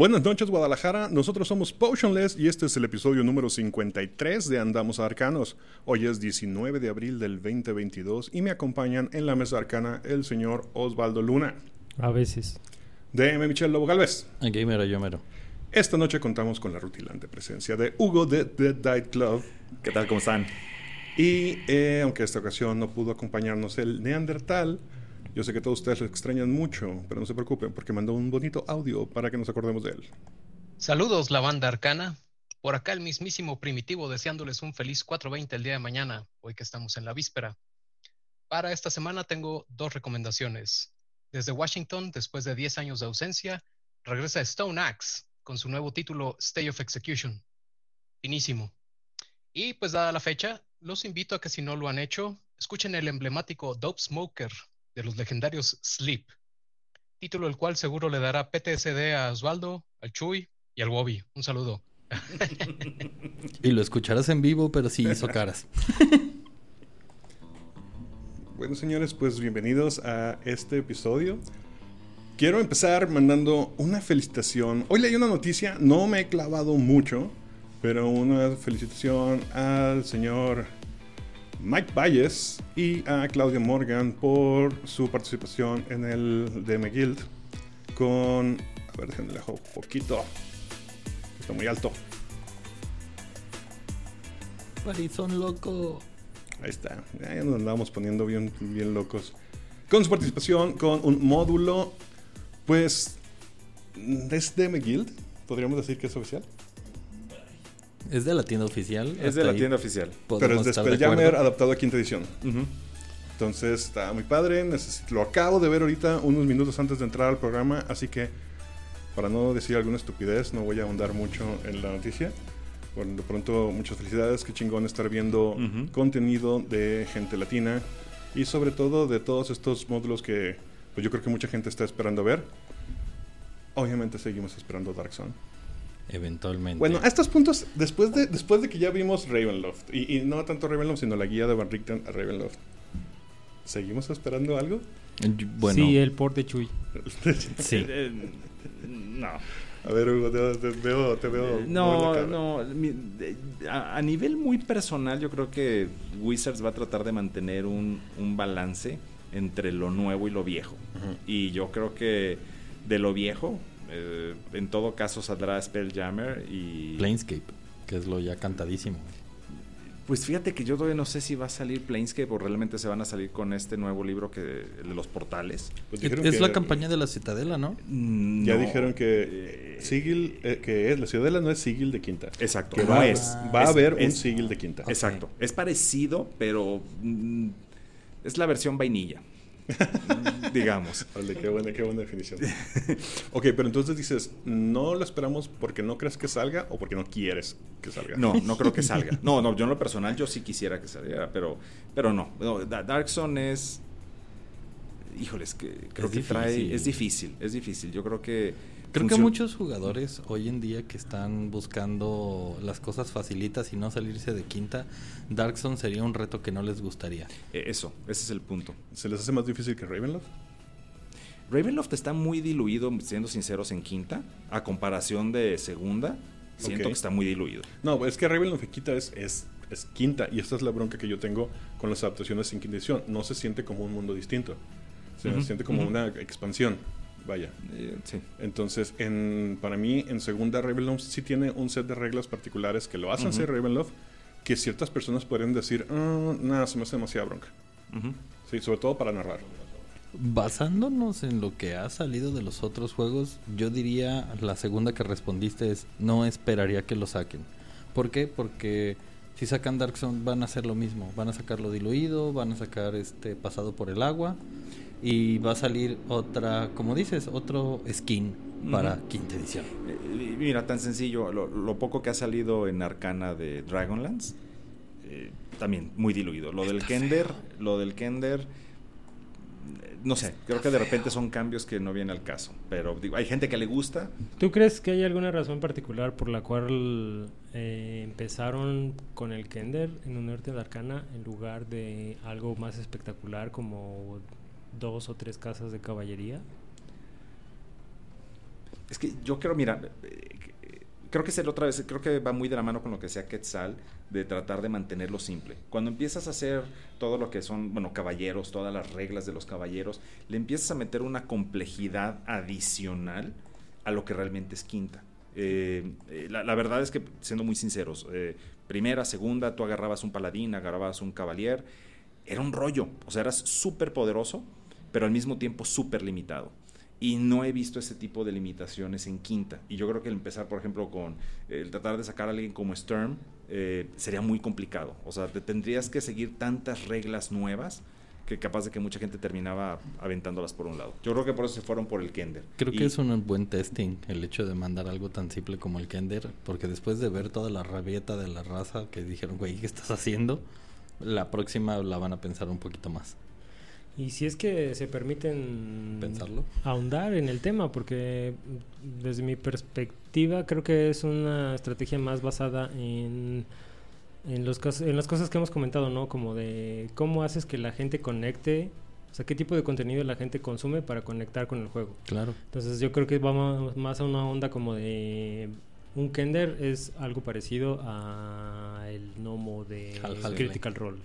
Buenas noches Guadalajara, nosotros somos Potionless y este es el episodio número 53 de Andamos Arcanos. Hoy es 19 de abril del 2022 y me acompañan en la mesa arcana el señor Osvaldo Luna. A veces. DM Michelle Lobo Galvez. Aquí mero, yo mero. Esta noche contamos con la rutilante presencia de Hugo de The Diet Club. ¿Qué tal? ¿Cómo están? Y eh, aunque esta ocasión no pudo acompañarnos el Neandertal, yo sé que todos ustedes lo extrañan mucho, pero no se preocupen porque mandó un bonito audio para que nos acordemos de él. Saludos, la banda arcana. Por acá el mismísimo primitivo deseándoles un feliz 420 el día de mañana, hoy que estamos en la víspera. Para esta semana tengo dos recomendaciones. Desde Washington, después de 10 años de ausencia, regresa Stone Axe con su nuevo título Stay of Execution. Finísimo. Y pues dada la fecha, los invito a que si no lo han hecho, escuchen el emblemático Dope Smoker de los legendarios Sleep, título el cual seguro le dará PTSD a Osvaldo, al Chuy y al Bobby. Un saludo. y lo escucharás en vivo, pero sí hizo caras. bueno, señores, pues bienvenidos a este episodio. Quiero empezar mandando una felicitación. Hoy leí una noticia, no me he clavado mucho, pero una felicitación al señor Mike Valles y a Claudia Morgan por su participación en el DM Guild con... A ver, déjenme un poquito. Está muy alto. Parizón loco. Ahí está. Ya nos andamos poniendo bien, bien locos. Con su participación con un módulo, pues, es DM Guild. Podríamos decir que es oficial. ¿Es de la tienda oficial? Es de la tienda oficial. Pero es de Spelljammer adaptado a quinta edición. Entonces está muy padre. lo acabo de ver ahorita unos minutos antes de entrar al programa. Así que, para no decir alguna estupidez, no voy a ahondar mucho en la noticia. Bueno, de pronto, muchas felicidades. Qué chingón estar viendo contenido de gente latina. Y sobre todo de todos estos módulos que pues yo creo que mucha gente está esperando ver. Obviamente seguimos esperando Dark Zone. Eventualmente. Bueno, a estos puntos, después de, después de que ya vimos Ravenloft, y, no tanto Ravenloft, sino la guía de Van Richten a Ravenloft, ¿seguimos esperando algo? Bueno. Sí, el port de Chuy. sí. Eh, no. A ver, Hugo, te, veo. Te veo no, no. a, nivel muy personal, yo creo que Wizards va a tratar de mantener un, un balance entre lo nuevo y lo viejo. Y yo creo que de lo viejo eh, en todo caso saldrá Spelljammer y... Planescape, que es lo ya cantadísimo. Pues fíjate que yo todavía no sé si va a salir Planescape o realmente se van a salir con este nuevo libro que de los portales. Pues es la campaña de la Citadela, ¿no? Mm, ya dijeron que Sigil, eh, que es la Ciudadela no es Sigil de Quinta. Exacto. Que va, es, va a haber un Sigil de Quinta. Exacto. Es parecido, pero mm, es la versión vainilla. digamos. qué buena, qué buena definición. ok, pero entonces dices, no lo esperamos porque no crees que salga o porque no quieres que salga. No, no creo que salga. No, no, yo en lo personal yo sí quisiera que saliera, pero, pero no. no Dark Zone es... Híjoles, que creo que trae... Es difícil, es difícil. Yo creo que Creo que muchos jugadores hoy en día que están buscando las cosas facilitas y no salirse de quinta, Darkson sería un reto que no les gustaría. Eh, eso, ese es el punto. ¿Se les hace más difícil que Ravenloft? Ravenloft está muy diluido, siendo sinceros, en quinta, a comparación de segunda. Siento que está muy diluido. No, es que Ravenloft en quinta es, es, es, quinta, y esta es la bronca que yo tengo con las adaptaciones en quinta edición. No se siente como un mundo distinto, se siente como una expansión. Vaya. Eh, sí. Entonces, en, para mí, en segunda, Ravenloft sí tiene un set de reglas particulares que lo hacen ser Ravenloft, que ciertas personas pueden decir, ah, nada, se me hace demasiada bronca. Sí, sobre todo para narrar. Basándonos en lo que ha salido de los otros juegos, yo diría la segunda que respondiste es no esperaría que lo saquen. ¿Por qué? Porque si sacan Dark Zone van a hacer lo mismo, van a sacarlo diluido, van a sacar este pasado por el agua y va a salir otra, como dices, otro skin para quinta edición. Eh, mira, tan sencillo, lo, poco que ha salido en Arcana de Dragonlance, eh, también muy diluido. Lo del Kender, lo del Kender, no sé, creo que de repente son cambios que no vienen al caso, pero digo, hay gente que le gusta. ¿Tú crees que hay alguna razón particular por la cual eh, empezaron con el Kender en un norte de Arcana en lugar de algo más espectacular como dos o tres casas de caballería? Es que yo creo, mira, eh, creo que es el otra vez, creo que va muy de la mano con lo que sea Quetzal, de tratar de mantenerlo simple. Cuando empiezas a hacer todo lo que son, bueno, caballeros, todas las reglas de los caballeros, le empiezas a meter una complejidad adicional a lo que realmente es quinta. Eh, eh, la, verdad es que, siendo muy sinceros, primera, segunda, tú agarrabas un paladín, agarrabas un caballero, era un rollo, o sea, eras súper poderoso, pero al mismo tiempo súper limitado. Y no he visto ese tipo de limitaciones en quinta. Y yo creo que el empezar, por ejemplo, con el tratar de sacar a alguien como Sturm eh, sería muy complicado. O sea, te tendrías que seguir tantas reglas nuevas que capaz de que mucha gente terminaba aventándolas por un lado. Yo creo que por eso se fueron por el Kender. Creo que es un buen testing el hecho de mandar algo tan simple como el Kender, porque después de ver toda la rabieta de la raza que dijeron, güey, ¿qué estás haciendo? La próxima la van a pensar un poquito más. Y si es que se permiten pensarlo, ahondar en el tema, porque desde mi perspectiva creo que es una estrategia más basada en, en, los, en las cosas que hemos comentado, ¿no? Como de cómo haces que la gente conecte, o sea, qué tipo de contenido la gente consume para conectar con el juego. Claro. Entonces yo creo que vamos más a una onda como de un Kender es algo parecido a el Nomo de Critical Role.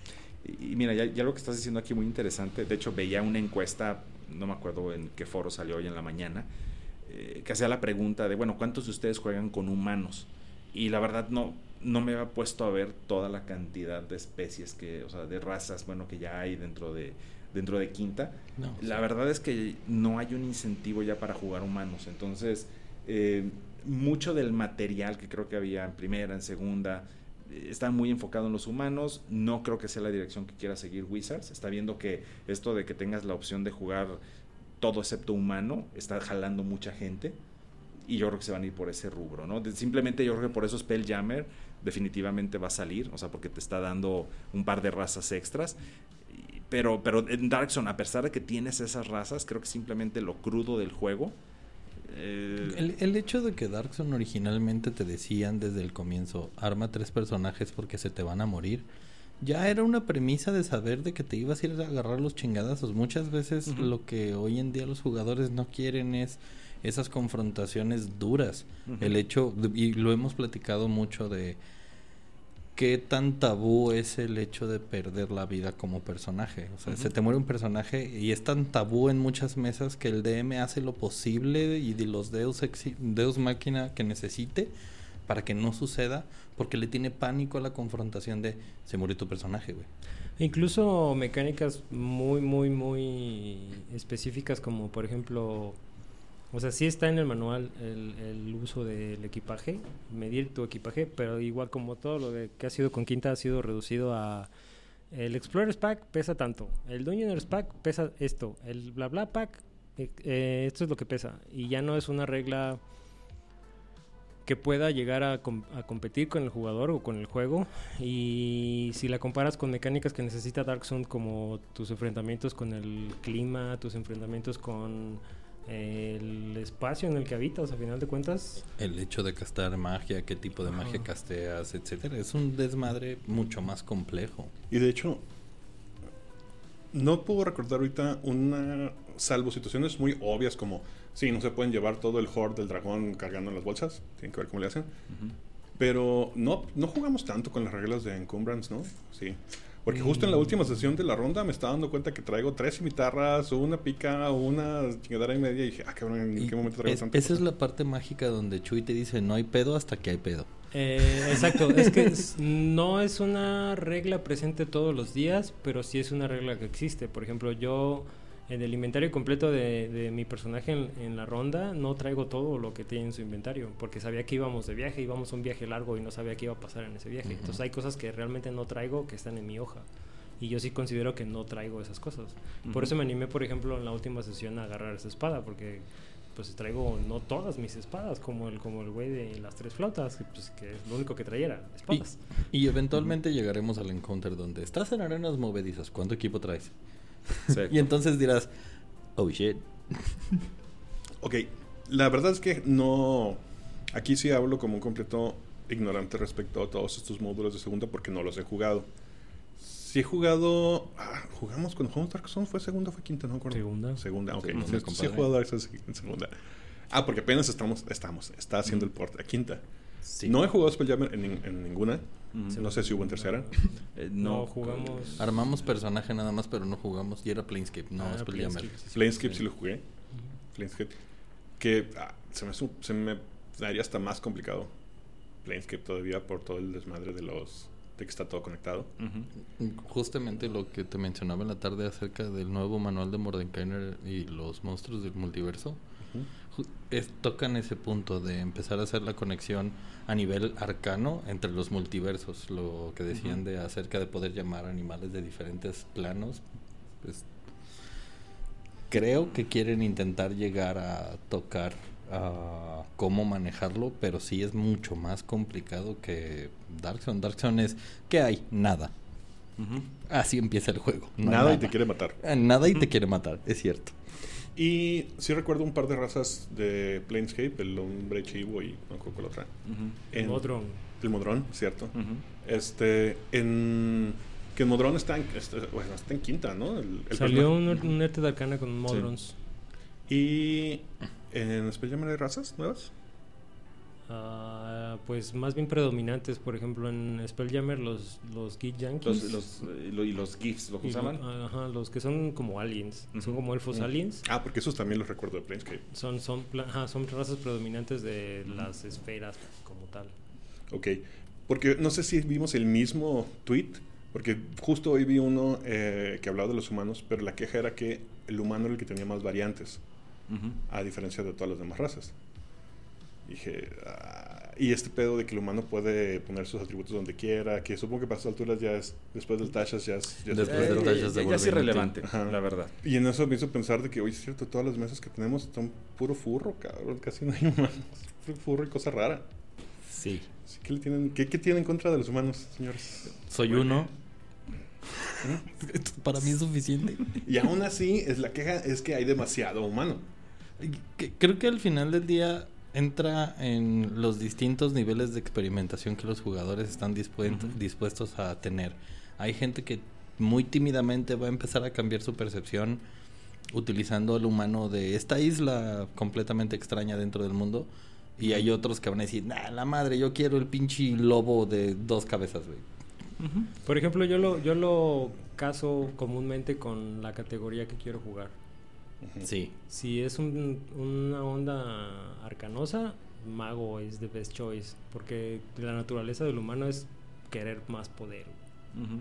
Y, mira, ya, lo que estás diciendo aquí muy interesante. De hecho, veía una encuesta, no me acuerdo en qué foro salió hoy en la mañana, eh, que hacía la pregunta de, bueno, ¿cuántos de ustedes juegan con humanos? Y la verdad no, no me había puesto a ver toda la cantidad de especies que, o sea, de razas, bueno, que ya hay dentro de, dentro de Quinta. la verdad es que no hay un incentivo ya para jugar humanos. Entonces, eh, mucho del material que creo que había en primera, en segunda, está muy enfocado en los humanos. No creo que sea la dirección que quiera seguir Wizards. Está viendo que esto de que tengas la opción de jugar todo excepto humano está jalando mucha gente. Y yo creo que se van a ir por ese rubro, ¿no? simplemente yo creo que por eso Spelljammer definitivamente va a salir, o sea, porque te está dando un par de razas extras. Pero, pero en Darkson, a pesar de que tienes esas razas, creo que simplemente lo crudo del juego eh, el, hecho de que Darkson originalmente te decían desde el comienzo, arma tres personajes porque se te van a morir, ya era una premisa de saber de que te ibas a ir a agarrar los chingadazos. Muchas veces lo que hoy en día los jugadores no quieren es esas confrontaciones duras. El hecho, y lo hemos platicado mucho de qué tan tabú es el hecho de perder la vida como personaje. O sea, se te muere un personaje y es tan tabú en muchas mesas que el DM hace lo posible y de los Deus, Deus máquina que necesite para que no suceda porque le tiene pánico a la confrontación de se murió tu personaje, güey. Incluso mecánicas muy, muy, muy específicas como por ejemplo o sea, sí está en el manual el, uso del equipaje, medir tu equipaje, pero igual como todo lo de que ha sido con Quinta ha sido reducido a el Explorers Pack pesa tanto, el Dungeoners Pack pesa esto, el bla bla pack eh, eh, esto es lo que pesa y ya no es una regla que pueda llegar a, competir con el jugador o con el juego y si la comparas con mecánicas que necesita Dark Zone como tus enfrentamientos con el clima, tus enfrentamientos con el espacio en el que habitas, a final de cuentas. El hecho de castar magia, qué tipo de magia casteas, etcétera, es un desmadre mucho más complejo. Y de hecho, no puedo recordar ahorita una, salvo situaciones muy obvias como, sí, no se pueden llevar todo el horde del dragón cargando en las bolsas, tienen que ver cómo le hacen. Pero no, no jugamos tanto con las reglas de encumbrance, ¿no? Sí. Porque justo en la última sesión de la ronda me estaba dando cuenta que traigo tres cimitarras, una pica, una chingadera y media. Y dije, ah, cabrón, ¿en qué momento traigo Esa es la parte mágica donde Chuy te dice, no hay pedo hasta que hay pedo. Eh, exacto, es que no es una regla presente todos los días, pero sí es una regla que existe. Por ejemplo, yo en el inventario completo de, mi personaje en, la ronda no traigo todo lo que tiene en su inventario, porque sabía que íbamos de viaje, íbamos a un viaje largo y no sabía qué iba a pasar en ese viaje. Entonces hay cosas que realmente no traigo que están en mi hoja. Y yo sí considero que no traigo esas cosas. Por eso me animé, por ejemplo, en la última sesión a agarrar esa espada, porque pues traigo no todas mis espadas, como el como el güey de las tres flautas, que, pues, que es lo único que traía espadas. Y, eventualmente llegaremos al encounter donde estás en arenas movedizas. ¿Cuánto equipo traes? Y entonces dirás, oh shit. ok, la verdad es que no. Aquí sí hablo como un completo ignorante respecto a todos estos módulos de segunda porque no los he jugado. Si he jugado. Ah, jugamos cuando jugamos Dark Souls, ¿fue segunda o fue quinta? No Segunda. Segunda, ok. Sí, he jugado Dark Souls en segunda. Ah, porque apenas estamos, estamos, está haciendo el port a quinta. Sí. No he jugado Spelljammer en, nin- en ninguna. No sé si hubo en tercera. Eh, No, jugamos. Armamos personaje nada más, pero no jugamos. Y era Planescape, no Ah, Spelljammer. Planescape, sí, sí. Planescape sí lo jugué. Planescape. Que ah, se, me, se me daría hasta más complicado. Planescape todavía por todo el desmadre de los de que está todo conectado. Justamente lo que te mencionaba en la tarde acerca del nuevo manual de Mordenkainer y los monstruos del multiverso. Es- tocan ese punto de empezar a hacer la conexión a nivel arcano entre los multiversos, lo que decían de acerca de poder llamar animales de diferentes planos. pues, creo que quieren intentar llegar a tocar a cómo manejarlo, pero sí es mucho más complicado que Dark Zone. Dark Zone es ¿qué hay? Nada. Así empieza el juego. no hay nada, y te quiere matar. Eh, Nada y te quiere matar, es cierto. Y sí recuerdo un par de razas de Planescape, el hombre chivo y no recuerdo cuál otra. Ujú. En- Modron. El Modrón, cierto. Este, en... Que el Modrón está en, este, bueno, está en quinta, ¿no? El, el Salió un, un arte de arcana con Modrons. Y en Spelljammer hay razas nuevas. Ah, pues más bien predominantes, por ejemplo, en Spelljammer los, los Geek Yankees. Los, los, eh, lo- y los GIFs, ¿lo y usaban? lo- ajá, los que son como aliens. Son como elfos Mm. aliens. Ah, porque esos también los recuerdo de Planescape. Son, son, ajá, son razas predominantes de las esferas como tal. Ok. Porque no sé si vimos el mismo tweet. Porque justo hoy vi uno eh, que hablaba de los humanos, pero la queja era que el humano era el que tenía más variantes, a diferencia de todas las demás razas. Dije, ah, y este pedo de que el humano puede poner sus atributos donde quiera, que supongo que para estas alturas ya es, después del Tashas ya es... ya Después Eh, del Tashas de ya, ya es irrelevante, Ajá. la verdad. Y en eso me hizo pensar de que, oye, es cierto, todas las mesas que tenemos están puro furro, cabrón, casi no hay humanos. Furro y cosa rara. Sí. Así que le tienen, ¿qué, ¿Qué tienen en contra de los humanos, señores? Soy uno. Para mí es suficiente. Y aún así, es la queja es que hay demasiado humano. Creo que al final del día entra en los distintos niveles de experimentación que los jugadores están Ujú. dispuestos a tener. Hay gente que muy tímidamente va a empezar a cambiar su percepción utilizando al humano de esta isla completamente extraña dentro del mundo. Y hay otros que van a decir, nah, la madre, yo quiero el pinche lobo de dos cabezas, güey. Por ejemplo, yo lo, yo lo caso comúnmente con la categoría que quiero jugar. Sí. Si es un- una onda arcanosa, mago es the best choice. Porque la naturaleza del humano es querer más poder. Ujú.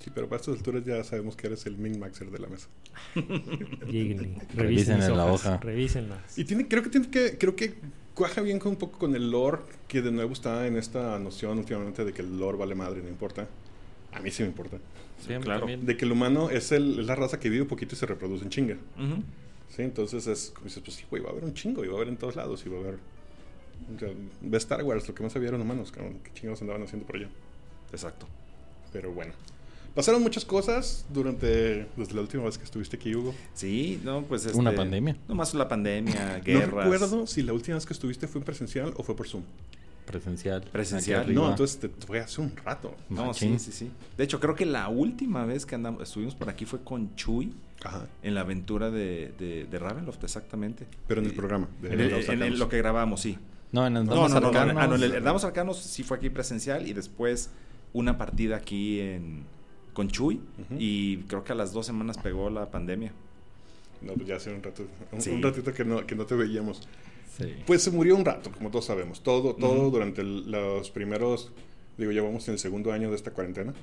Sí, pero para estas alturas ya sabemos que eres el min-maxer de la mesa. Revisen la hoja. Revísenlas. Y tiene, creo que tiene que, creo que cuaja bien con un poco con el lore, que de nuevo está en esta noción últimamente de que el lore vale madre, no importa. A mí sí me importa. Sí, a mí Claro. también. De que el humano es, el, es la raza que vive poquito y se reproduce en chinga. Sí, entonces es como dices, pues sí, güey, va a haber un chingo y va a haber en todos lados y va a haber. O sea, ve Star Wars, lo que más había eran humanos, cabrón. ¿Qué chingados andaban haciendo por allá? Exacto. Pero bueno. Pasaron muchas cosas durante. Desde la última vez que estuviste aquí, Hugo. Sí, no, pues este, Una pandemia. Nomás la pandemia, No guerras. recuerdo si la última vez que estuviste fue en presencial o fue por Zoom. Presencial. Presencial. No, entonces te, fue hace un rato. No, Machín. sí, sí, sí. De hecho, creo que la última vez que andamos, estuvimos por aquí fue con Chuy Ajá. en la aventura de, de, de Ravenloft, exactamente. Pero en el Y- programa. de En, el- Los en el- Arcanos. lo que grabamos, sí. No, en el No, no, no, no, Arcanos. ah, no, en el Arcanos sí fue aquí presencial y después una partida aquí en, con Chuy y creo que a las dos semanas pegó la pandemia. No, pues ya hace un rato. Un, Sí. un ratito que no, que no te veíamos. Sí. Pues se murió un rato, como todos sabemos. Todo, todo Ujú. durante el- los primeros. Digo, ya vamos en el segundo año de esta cuarentena.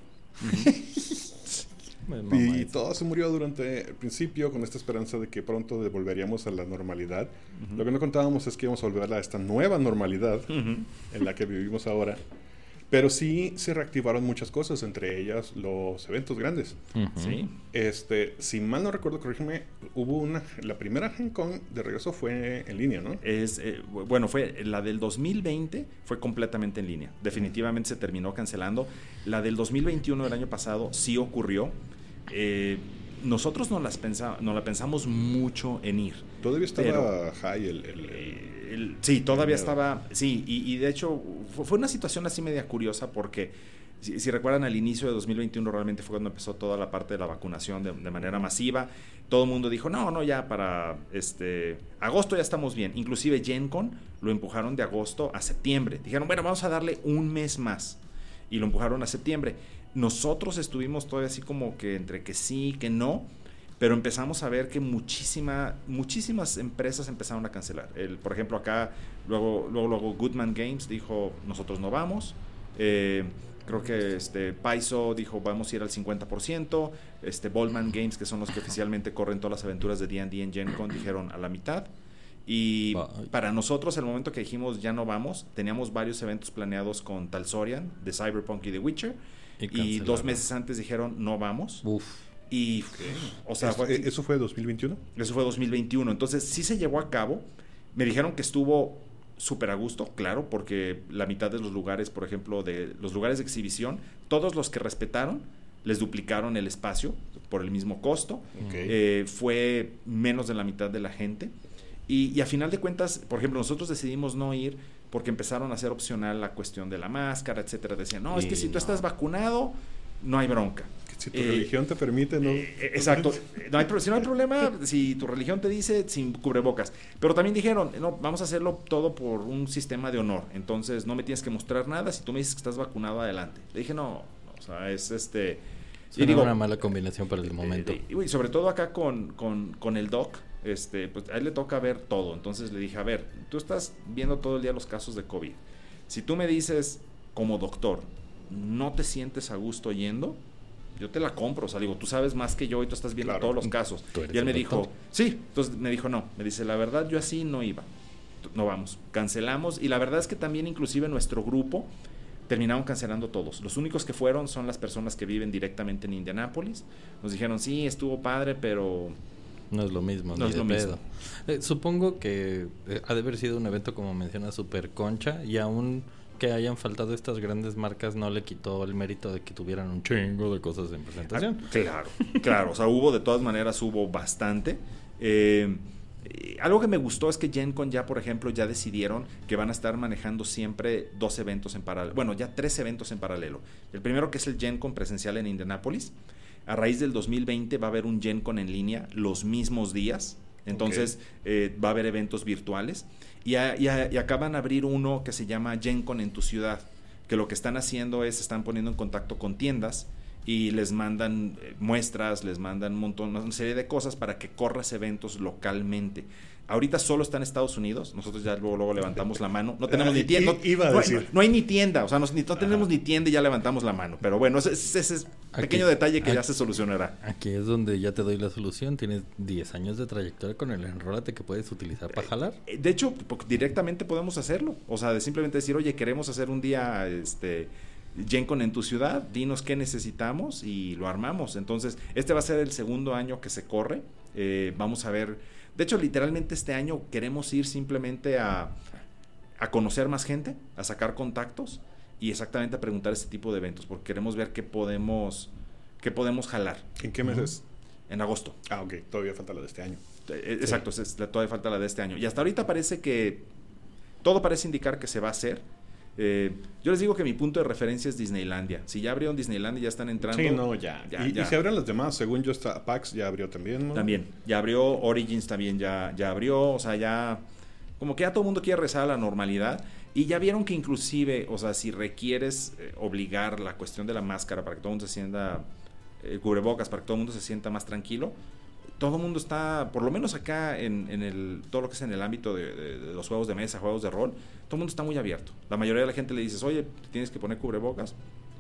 Me Y mamá todo se murió durante el principio con esta esperanza de que pronto devolveríamos a la normalidad. Ujú. Lo que no contábamos es que íbamos a volver a esta nueva normalidad en la que vivimos ahora. Pero sí se reactivaron muchas cosas, entre ellas los eventos grandes. Sí. Este, si mal no recuerdo, corrígeme, hubo una, la primera Gen Con de regreso fue en línea, ¿no? Es, eh, bu- bueno, fue la del 2020 fue completamente en línea. Definitivamente se terminó cancelando. La del 2021 del año pasado sí ocurrió. Eh, nosotros no, las pensa, no la pensamos mucho en ir. Todavía estaba high el... el- el- El- sí, todavía estaba, sí, y, y de hecho fue, fue una situación así media curiosa porque si, si recuerdan al inicio de 2021 realmente fue cuando empezó toda la parte de la vacunación de, de manera masiva, todo el mundo dijo, no, no, ya para este agosto ya estamos bien, inclusive GenCon lo empujaron de agosto a septiembre, dijeron, bueno, vamos a darle un mes más y lo empujaron a septiembre. Nosotros estuvimos todavía así como que entre que sí, que no, pero empezamos a ver que muchísima, muchísimas empresas empezaron a cancelar. El, por ejemplo, acá, luego, luego, luego Goodman Games dijo, nosotros no vamos. Eh, creo que este, Paizo dijo, vamos a ir al 50%. Este, Boldman Games, que son los que oficialmente corren todas las aventuras de D&D en Gen Con, dijeron a la mitad. Y Bye. para nosotros, el momento que dijimos ya no vamos, teníamos varios eventos planeados con Talsorian, de Cyberpunk y The Witcher. Y dos meses antes dijeron no vamos. Uf. Y, o sea, ¿Es- fue- ¿Eso fue 2021? eso fue 2021. Entonces, sí se llevó a cabo. Me dijeron que estuvo súper a gusto, claro, porque la mitad de los lugares, por ejemplo, de los lugares de exhibición, todos los que respetaron, les duplicaron el espacio por el mismo costo. Eh, fue menos de la mitad de la gente. Y, y a final de cuentas, por ejemplo, nosotros decidimos no ir porque empezaron a hacer opcional la cuestión de la máscara, etcétera. Decían, no, es que si tú no. estás vacunado, no hay bronca. Si tu Eh, religión te permite, ¿no? Eh, exacto. No hay, si no hay problema, si tu religión te dice sin cubrebocas. Pero también dijeron, no, vamos a hacerlo todo por un sistema de honor. Entonces no me tienes que mostrar nada. Si tú me dices que estás vacunado, adelante. Le dije, no, no, o sea, es este... y digo, una mala combinación para el momento. eh, y sobre todo acá con, con, con el doc, este, pues a él le toca ver todo. Entonces le dije, a ver, tú estás viendo todo el día los casos de COVID. Si tú me dices, como doctor, no te sientes a gusto yendo, yo te la compro. O sea, digo, tú sabes más que yo y tú estás viendo Claro. todos los casos. Y él me dijo, sí. Entonces me dijo, no. Me dice, la verdad, yo así no iba. No vamos. Cancelamos. Y la verdad es que también, inclusive, nuestro grupo terminaron cancelando todos. Los únicos que fueron son las personas que viven directamente en Indianápolis. Nos dijeron, sí, estuvo padre, pero No es lo mismo, No ni es de lo pedo. Eh, supongo que eh, ha de haber sido un evento, como menciona, super concha. Y aún que hayan faltado estas grandes marcas, no le quitó el mérito de que tuvieran un chingo de cosas en presentación. Ah, claro, claro. O sea, hubo de todas maneras, hubo bastante. Eh, algo que me gustó es que GenCon ya, por ejemplo, ya decidieron que van a estar manejando siempre dos eventos en paralelo. Bueno, ya tres eventos en paralelo. El primero que es el GenCon presencial en Indianápolis. A raíz del 2020 va a haber un GenCon en línea los mismos días. Entonces eh, va a haber eventos virtuales. Y, a- y a- y acaban de abrir uno que se llama GenCon en tu ciudad. Que lo que están haciendo es están poniendo en contacto con tiendas y les mandan eh, muestras, les mandan un montón, una serie de cosas para que corras eventos localmente. Ahorita solo está en Estados Unidos, nosotros ya luego, luego levantamos la mano. No tenemos Ah, ni tienda. i- iba a no, hay- decir. no hay ni tienda, o sea, no tenemos ni tienda y ya levantamos la mano. Pero bueno, ese, ese- ese Aquí- pequeño detalle que ya se solucionará. Aquí es donde ya te doy la solución. Tienes 10 años de trayectoria con el enrólate que puedes utilizar para jalar. Eh, De hecho, directamente podemos hacerlo. O sea, de simplemente decir, oye, queremos hacer un día este GenCon en tu ciudad, dinos qué necesitamos y lo armamos. Entonces, este va a ser el segundo año que se corre. Eh, vamos a ver. De hecho, literalmente este año queremos ir simplemente a, a conocer más gente, a sacar contactos y exactamente a preguntar este tipo de eventos, porque queremos ver qué podemos, qué podemos jalar ¿En qué meses? en agosto. Ah, ok. Todavía falta la de este año. Eh, Exacto, es- es- todavía falta la de este año. Y hasta ahorita parece que todo parece indicar que se va a hacer. Eh, yo les digo que mi punto de referencia es Disneylandia. Si ya abrieron Disneylandia, ya están entrando. Sí, no, ya. Ya, y, ya. y se abren las demás. Según yo, está PAX ya abrió también, ¿no? También, ya abrió, Origins también ya, ya abrió, o sea, ya, como que ya todo el mundo quiere rezar a la normalidad. Y ya vieron que inclusive, o sea, si requieres eh, obligar la cuestión de la máscara para que todo el mundo se sienta, eh, cubrebocas, para que todo el mundo se sienta más tranquilo, todo el mundo está, por lo menos acá en, en el, todo lo que es en el ámbito de, de- de los juegos de mesa, juegos de rol, todo el mundo está muy abierto. La mayoría de la gente le dices, oye, tienes que poner cubrebocas,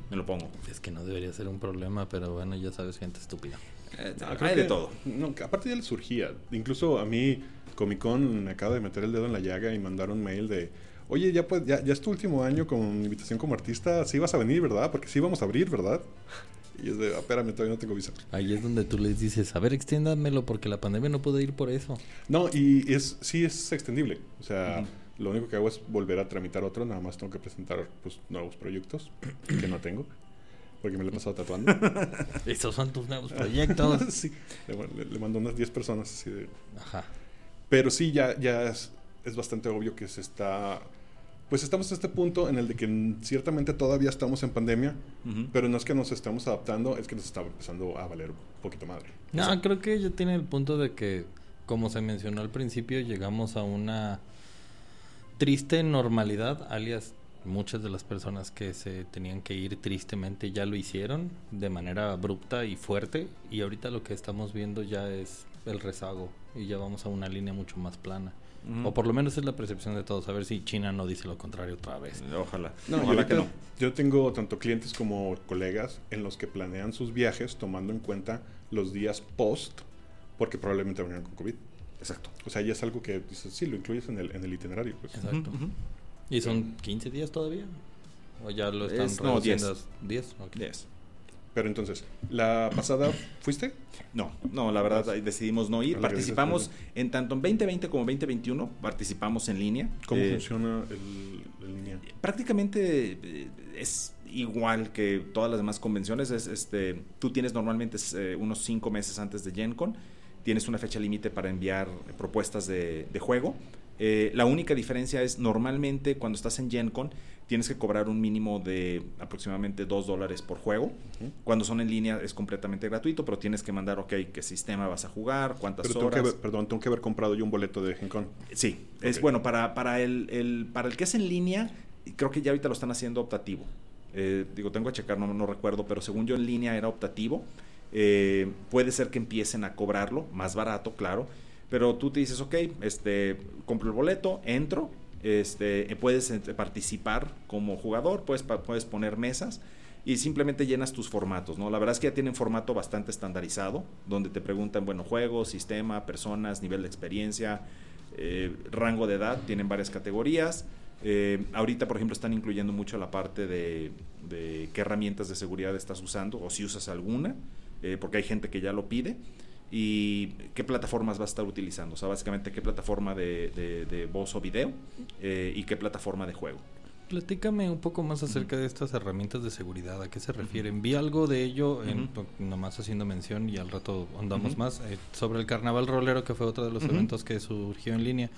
me lo pongo. Es que no debería ser un problema, pero bueno, ya sabes, gente estúpida. Eh, Ah, creo hay de que- todo. No, aparte ya le surgía. Incluso a mí, Comic Con me acaba de meter el dedo en la llaga y mandaron un mail de. Oye, ya, pues, ya, ya es tu último año con invitación como artista. Sí vas a venir, ¿verdad? Porque sí vamos a abrir, ¿verdad? Y es de, "Ah, espérame, todavía no tengo visa. Ahí es donde tú les dices, a ver, extiéndamelo porque la pandemia no puede ir por eso. No, y es sí es extendible. O sea, Ujú. lo único que hago es volver a tramitar otro. Nada más tengo que presentar pues, nuevos proyectos que no tengo. porque me lo he pasado tatuando. Esos son tus nuevos proyectos. sí, le, le mando unas 10 personas así de... Ajá. Pero sí, ya, ya es, es bastante obvio que se está... Pues estamos a este punto en el de que ciertamente todavía estamos en pandemia, pero no es que nos estemos adaptando, es que nos está empezando a valer un poquito madre. No, creo que ya tiene el punto de que, como se mencionó al principio, llegamos a una triste normalidad, alias muchas de las personas que se tenían que ir tristemente ya lo hicieron de manera abrupta y fuerte y ahorita lo que estamos viendo ya es el rezago y ya vamos a una línea mucho más plana. O por lo menos es la percepción de todos, a ver si China no dice lo contrario otra vez. Ojalá. No, Ojalá que ahorita no. Yo tengo tanto clientes como colegas en los que planean sus viajes tomando en cuenta los días post, porque probablemente vengan con COVID. Exacto. O sea, ya es algo que dices, sí, lo incluyes en el, en el itinerario. Pues. Exacto. ¿Y son 15 días todavía? ¿O ya lo están Es- no, 10. reduciendo a 10? Pero entonces, ¿la pasada fuiste? No, no, la verdad decidimos no ir. Participamos en tanto en 2020 como 2021, participamos en línea. ¿Cómo Eh, funciona el, el línea? Prácticamente eh, es igual que todas las demás convenciones. Es, este, tú tienes normalmente eh, unos cinco meses antes de Gen Con, tienes una fecha límite para enviar propuestas de, de juego. Eh, la única diferencia es normalmente cuando estás en Gen Con tienes que cobrar un mínimo de aproximadamente 2 dólares por juego. Cuando son en línea es completamente gratuito, pero tienes que mandar, ok, qué sistema vas a jugar, cuántas Pero tengo que, horas. perdón, tengo que haber comprado yo un boleto de Gen Con. Sí, es bueno, para, para, el, el- para el que es en línea, creo que ya ahorita lo están haciendo optativo. Eh, digo, tengo que checar, no, no recuerdo, pero según yo en línea era optativo. Eh, puede ser que empiecen a cobrarlo, más barato, claro. Pero tú te dices, ok, este, compro el boleto, entro, este, eh, puedes eh, participar como jugador, puedes, puedes poner mesas y simplemente llenas tus formatos, ¿no? La verdad es que ya tienen formato bastante estandarizado, donde te preguntan, bueno, juego, sistema, personas, nivel de experiencia, eh, rango de edad, tienen varias categorías. Eh, ahorita, por ejemplo, están incluyendo mucho la parte de, de qué herramientas de seguridad estás usando o si usas alguna, porque hay gente que ya lo pide. Y qué plataformas vas a estar utilizando. O sea, básicamente qué plataforma de, de- de voz o video eh, y qué plataforma de juego. Platícame un poco más acerca de estas herramientas de seguridad, ¿a qué se refieren? Vi algo de ello, en, Ujú. nomás haciendo mención y al rato andamos más, eh, sobre el Carnaval Rolero, que fue otro de los eventos que surgió en línea.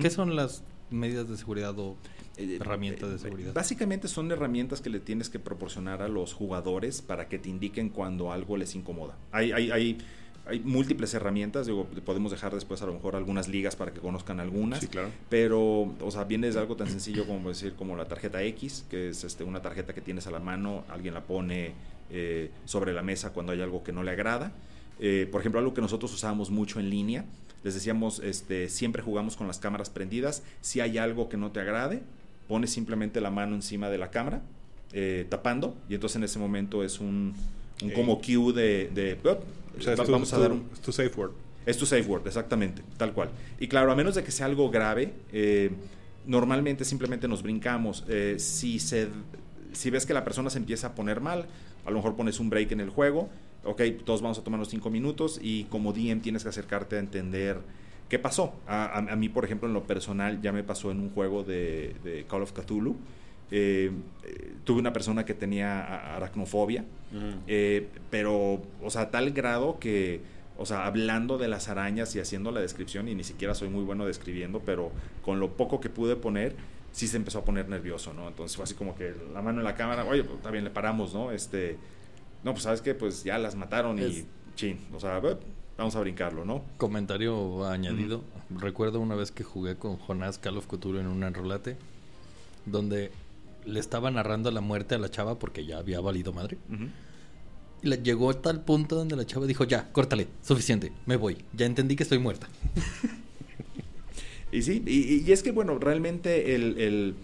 ¿Qué son las medidas de seguridad o Eh, herramientas de seguridad? Básicamente son herramientas que le tienes que proporcionar a los jugadores para que te indiquen cuando algo les incomoda. Hay, hay, hay, hay múltiples herramientas, digo, podemos dejar después a lo mejor algunas ligas para que conozcan algunas. Sí, claro. Pero, o sea, viene desde algo tan sencillo como decir, como la tarjeta X, que es este, una tarjeta que tienes a la mano, alguien la pone eh, sobre la mesa cuando hay algo que no le agrada. Eh, por ejemplo, algo que nosotros usábamos mucho en línea, les decíamos, este, siempre jugamos con las cámaras prendidas. Si hay algo que no te agrade, pones simplemente la mano encima de la cámara, eh, tapando, y entonces en ese momento es un, un como cue de, de, "Oh, O sea, es va- tu, vamos a tu- dar un, es tu safe word. es tu safe word, exactamente, tal cual. Y claro, a menos de que sea algo grave, eh, normalmente simplemente nos brincamos. Eh, si, se, si ves que la persona se empieza a poner mal, a lo mejor pones un break en el juego, ok, todos vamos a tomarnos cinco minutos y como DM tienes que acercarte a entender qué pasó. A, a- a mí, por ejemplo, en lo personal ya me pasó en un juego de, de Call of Cthulhu. Eh, tuve una persona que tenía aracnofobia. Eh, pero, o sea, a tal grado que, o sea, hablando de las arañas y haciendo la descripción, y ni siquiera soy muy bueno describiendo, pero con lo poco que pude poner, sí se empezó a poner nervioso, ¿no? Entonces fue así como que la mano en la cámara, oye, pues también le paramos, ¿no? Este, no, pues sabes que pues ya las mataron y Es- chin, o sea, eh, vamos a brincarlo, ¿no? Comentario añadido. Recuerdo una vez que jugué con Jonás Call of Cthulhu en un enrolate donde le estaba narrando la muerte a la chava porque ya había valido madre. Y la- llegó a tal punto donde la chava dijo, ya, córtale, suficiente, me voy. Ya entendí que estoy muerta. Y sí, y, y es que bueno, realmente el, el,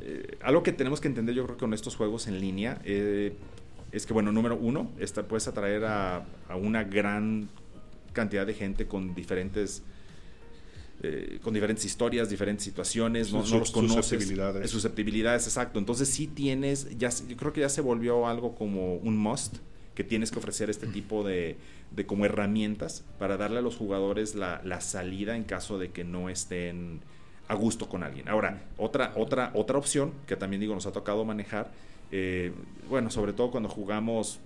eh, algo que tenemos que entender yo creo que con estos juegos en línea eh, es que bueno, número uno, esta, puedes atraer a, a una gran cantidad de gente con diferentes eh, con diferentes historias, diferentes situaciones, no, Sus- no los conoces. susceptibilidades. Susceptibilidades, exacto. Entonces sí tienes, ya, yo creo que ya se volvió algo como un must, que tienes que ofrecer este tipo de, de como herramientas para darle a los jugadores la, la salida en caso de que no estén a gusto con alguien. Ahora, otra, otra, otra opción que también digo nos ha tocado manejar Eh, bueno, sobre todo cuando jugamos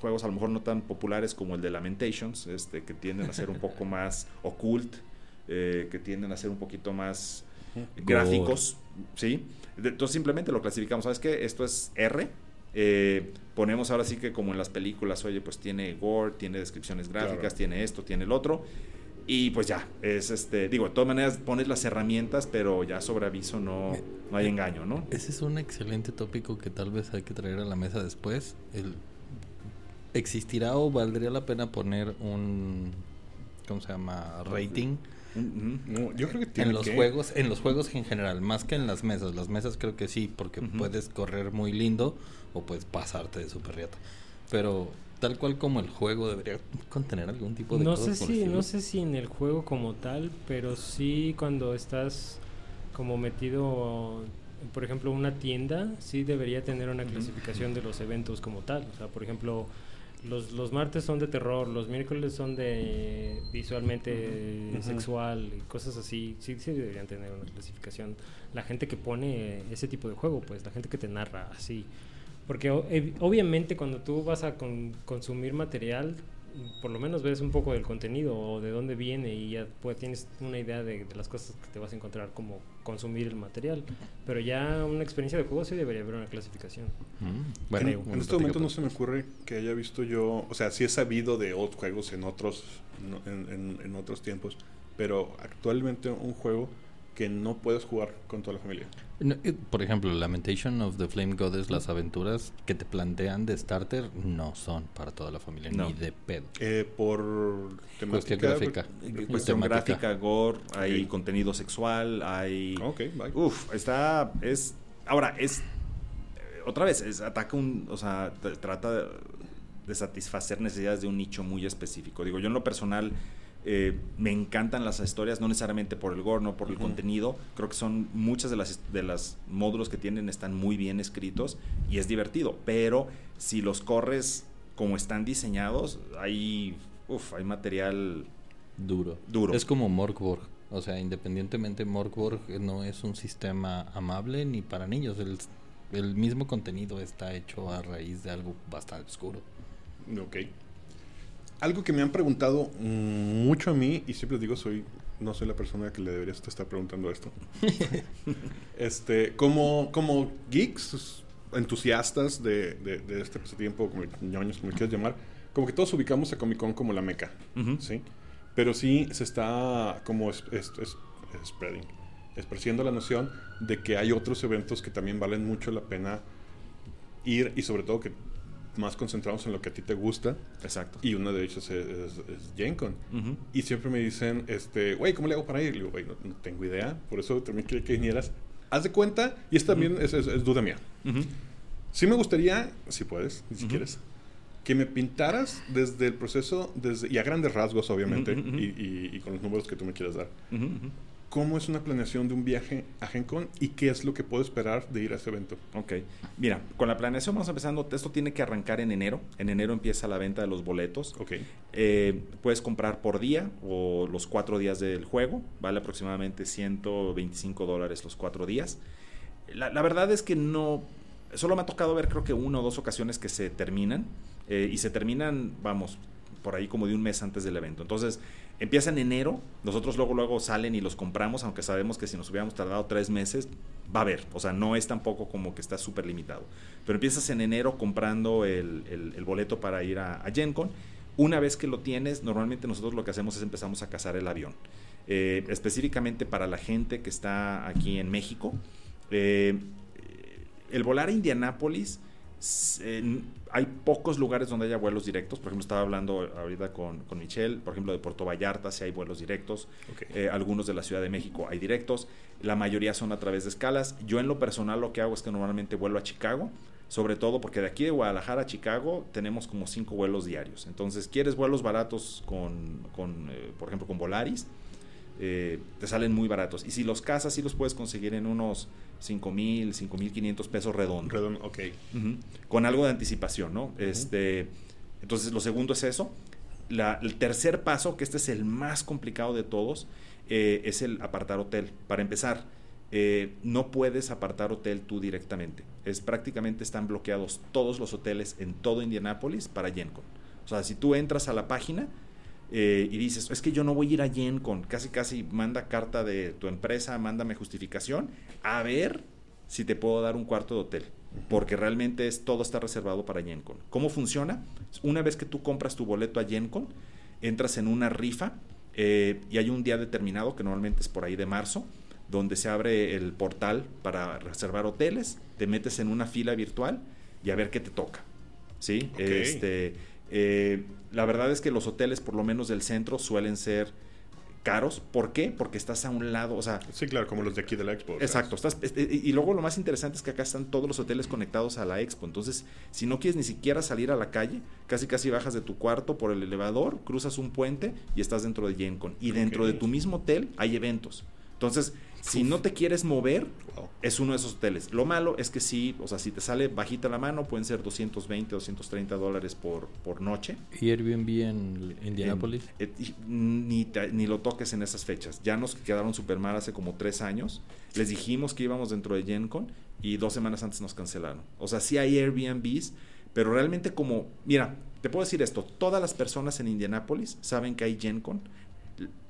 juegos a lo mejor no tan populares como el de Lamentations, este, que tienden a ser un poco más occult, eh, que tienden a ser un poquito más gráficos, ¿sí? Entonces simplemente lo clasificamos, ¿sabes qué? Esto es R, eh, ponemos ahora sí que como en las películas, oye, pues tiene gore, tiene descripciones gráficas, tiene esto, tiene el otro. Y pues ya, es este, digo, de todas maneras pones las herramientas, pero ya sobre aviso no, no hay engaño, ¿no? Ese es un excelente tópico que tal vez hay que traer a la mesa después. El, ¿Existirá o valdría la pena poner un, ¿cómo se llama? Rating. Yo creo que tiene en los juegos, en los juegos en general, más que en las mesas. Las mesas creo que sí, porque puedes correr muy lindo o puedes pasarte de super riata. Pero tal cual como el juego debería contener algún tipo de no sé si no sé si en el juego como tal pero sí cuando estás como metido por ejemplo una tienda sí debería tener una clasificación de los eventos como tal. O sea por ejemplo los, los martes son de terror, los miércoles son de visualmente sexual y cosas así. Sí, sí deberían tener una clasificación. La gente que pone ese tipo de juego, pues la gente que te narra así. Porque obviamente cuando tú vas a consumir material, por lo menos ves un poco del contenido o de dónde viene y ya pues, tienes una idea de, las cosas que te vas a encontrar como consumir el material. Pero ya una experiencia de juego sí debería haber una clasificación. Mm, bueno, en, este momento no se me ocurre que haya visto yo, o sea, sí he sabido de otros juegos en otros, en, en otros tiempos, pero actualmente un juego que no puedes jugar con toda la familia. Por ejemplo, Lamentation of the Flame Goddess, las aventuras que te plantean de starter no son para toda la familia, ni de pedo. Eh, por cuestión gráfica. Cuestión gráfica, gore, hay contenido sexual, hay... Ok, bye. Uf, está... es Ahora, es... Otra vez, es, ataca un... O sea, trata de satisfacer necesidades de un nicho muy específico. Digo, yo en lo personal eh, me encantan las historias, no necesariamente por el gore, no por el contenido. Creo que son muchas de las de los módulos que tienen están muy bien escritos y es divertido. Pero si los corres como están diseñados, hay, uf, hay material duro. duro. Es como Morkborg. O sea, independientemente, Morkborg no es un sistema amable ni para niños. El, el mismo contenido está hecho a raíz de algo bastante oscuro. Ok algo que me han preguntado mucho a mí, y siempre digo, soy, no soy la persona que le deberías estar preguntando esto. este, como, como geeks, entusiastas de, de, este pasatiempo, como ñoños, como quieras llamar, como que todos ubicamos a Comic Con como la meca, ¿sí? Pero sí se está como es, es, spreading, esparciendo la noción de que hay otros eventos que también valen mucho la pena ir y sobre todo que más concentrados en lo que a ti te gusta. Exacto. Y uno de ellos es, es, GenCon. Y siempre me dicen, este, güey, ¿cómo le hago para ir? Le digo, güey, no, tengo idea. Por eso también quería que vinieras. Haz de cuenta, y esto también es, duda mía. Sí me gustaría, si puedes, si quieres, que me pintaras desde el proceso, desde, y a grandes rasgos, obviamente, y, y, con los números que tú me quieras dar cómo es una planeación de un viaje a GenCon y qué es lo que puedo esperar de ir a ese evento. Ok, mira, con la planeación vamos empezando, esto tiene que arrancar en enero, en enero empieza la venta de los boletos. Ok. Eh, puedes comprar por día o los cuatro días del juego, vale aproximadamente 125 dólares los cuatro días. La, verdad es que no, solo me ha tocado ver creo que una o dos ocasiones que se terminan eh, y se terminan, vamos, por ahí como de un mes antes del evento. Entonces, empieza en enero, nosotros luego, luego salen y los compramos, aunque sabemos que si nos hubiéramos tardado tres meses, va a haber, o sea, no es tampoco como que está súper limitado. Pero empiezas en enero comprando el, boleto para ir a, a GenCon. Una vez que lo tienes, normalmente nosotros lo que hacemos es empezamos a cazar el avión. Eh, específicamente para la gente que está aquí en México. Eh, el volar a Indianápolis hay pocos lugares donde haya vuelos directos. Por ejemplo, estaba hablando ahorita con, con Michelle, por ejemplo, de Puerto Vallarta, si hay vuelos directos. Eh, algunos de la Ciudad de México hay directos. La mayoría son a través de escalas. Yo en lo personal lo que hago es que normalmente vuelo a Chicago, sobre todo porque de aquí de Guadalajara a Chicago tenemos como cinco vuelos diarios. Entonces, ¿quieres vuelos baratos con, con eh, por ejemplo, con Volaris? Eh, te salen muy baratos. Y si los casas, sí los puedes conseguir en unos 5 mil, 5 mil 500 pesos redondo. Redondo, ok. Con algo de anticipación, ¿no? este, entonces, lo segundo es eso. el tercer paso, que este es el más complicado de todos, eh, es el apartar hotel. Para empezar, eh, no puedes apartar hotel tú directamente. Es prácticamente están bloqueados todos los hoteles en todo Indianápolis para GenCon. O sea, si tú entras a la página eh, y dices, es que yo no voy a ir a GenCon, casi casi manda carta de tu empresa, mándame justificación, a ver si te puedo dar un cuarto de hotel. Porque realmente es, todo está reservado para GenCon. ¿Cómo funciona? Una vez que tú compras tu boleto a GenCon, entras en una rifa eh, y hay un día determinado, que normalmente es por ahí de marzo, donde se abre el portal para reservar hoteles, te metes en una fila virtual y a ver qué te toca. ¿Sí? Este, eh, la verdad es que los hoteles, por lo menos del centro, suelen ser caros. ¿Por qué? Porque estás a un lado, o sea... Sí, claro, como los de aquí de la Expo. Exacto. Estás, y luego lo más interesante es que acá están todos los hoteles conectados a la Expo. Entonces, si no quieres ni siquiera salir a la calle, casi casi bajas de tu cuarto por el elevador, cruzas un puente y estás dentro de GenCon. Y dentro de tu mismo hotel hay eventos. Entonces, si no te quieres mover, es uno de esos hoteles. Lo malo es que sí, o sea, si te sale bajita la mano, pueden ser 220, 230 dólares por, por noche. ¿Y Airbnb en Indianapolis? Eh, ni, ni lo toques en esas fechas. Ya nos quedaron súper mal hace como tres años. Les dijimos que íbamos dentro de GenCon y dos semanas antes nos cancelaron. O sea, sí hay Airbnbs, pero realmente como, mira, te puedo decir esto, todas las personas en Indianapolis saben que hay GenCon,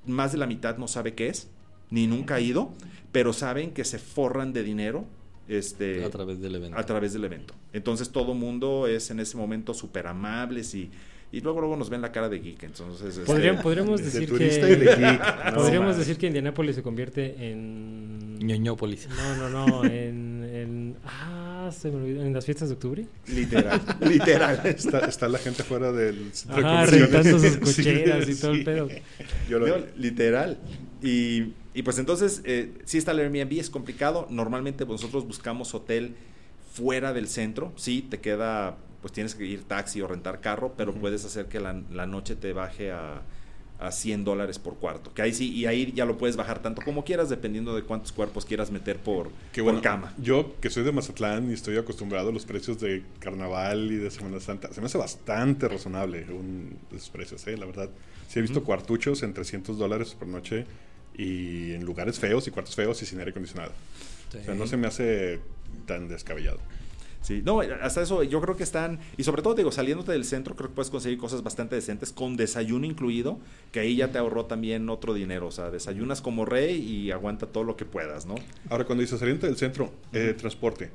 más de la mitad no sabe qué es ni nunca ha ido, pero saben que se forran de dinero este, a través del evento. A través del evento. Entonces todo mundo es en ese momento súper amables y, y luego luego nos ven la cara de geek. Entonces, este, podríamos decir que podríamos decir que Indianápolis se convierte en ñoñópolis. No, no, no, en, en ah, se me olvidó, en las fiestas de octubre. Literal, literal. Está, está, la gente fuera del Ajá, rentando sus cocheras y todo el pedo. Yo lo... literal. Y y pues entonces, eh, si está el Airbnb, es complicado. Normalmente nosotros buscamos hotel fuera del centro. Sí, te queda, pues tienes que ir taxi o rentar carro, pero puedes hacer que la, noche te baje a, a 100 dólares por cuarto. Que ahí sí, y ahí ya lo puedes bajar tanto como quieras, dependiendo de cuántos cuerpos quieras meter por, por cama. Yo, que soy de Mazatlán y estoy acostumbrado a los precios de carnaval y de Semana Santa, se me hace bastante razonable un, esos precios, ¿eh? la verdad. Sí he visto cuartuchos en 300 dólares por noche y en lugares feos y cuartos feos y sin aire acondicionado. O sea, no se me hace tan descabellado. Sí, no, hasta eso yo creo que están, y sobre todo digo, saliéndote del centro, creo que puedes conseguir cosas bastante decentes, con desayuno incluido, que ahí ya te ahorró también otro dinero, o sea, desayunas como rey y aguanta todo lo que puedas, ¿no? Ahora, cuando dices saliéndote del centro, eh, transporte.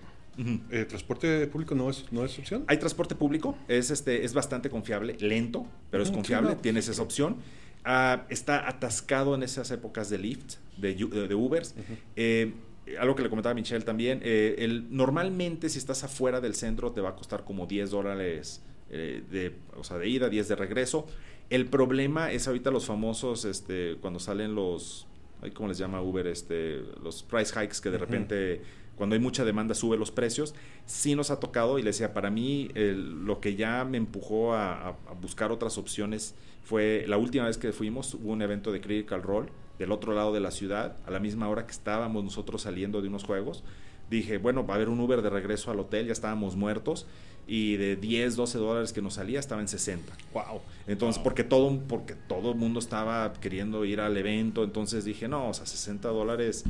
Eh, ¿Transporte público no es, no es opción? Hay transporte público, es, este, es bastante confiable, lento, pero es mm, confiable, tienes esa opción. Ah, está atascado en esas épocas de Lyft, de, de Ubers. Eh, algo que le comentaba Michelle también, eh, el, normalmente si estás afuera del centro te va a costar como 10 dólares eh, de, o sea, de ida, 10 de regreso. El problema es ahorita los famosos, este, cuando salen los, ¿cómo les llama Uber? Este, los price hikes que de repente cuando hay mucha demanda sube los precios. Sí nos ha tocado y le decía, para mí lo que ya me empujó a, buscar otras opciones fue la última vez que fuimos, hubo un evento de Critical Role del otro lado de la ciudad, a la misma hora que estábamos nosotros saliendo de unos juegos. Dije, bueno, va a haber un Uber de regreso al hotel, ya estábamos muertos y de 10, 12 dólares que nos salía estaba en 60. Wow. Entonces, porque todo porque todo el mundo estaba queriendo ir al evento, entonces dije, no, o sea, 60 dólares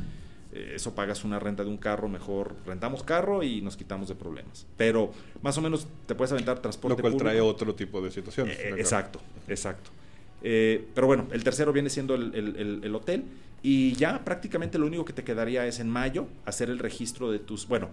eso pagas una renta de un carro, mejor rentamos carro y nos quitamos de problemas. Pero más o menos te puedes aventar transporte. Lo cual trae otro tipo de situaciones. Eh, exacto, exacto. Eh, pero bueno, el tercero viene siendo el, hotel y ya prácticamente lo único que te quedaría es en mayo hacer el registro de tus... Bueno,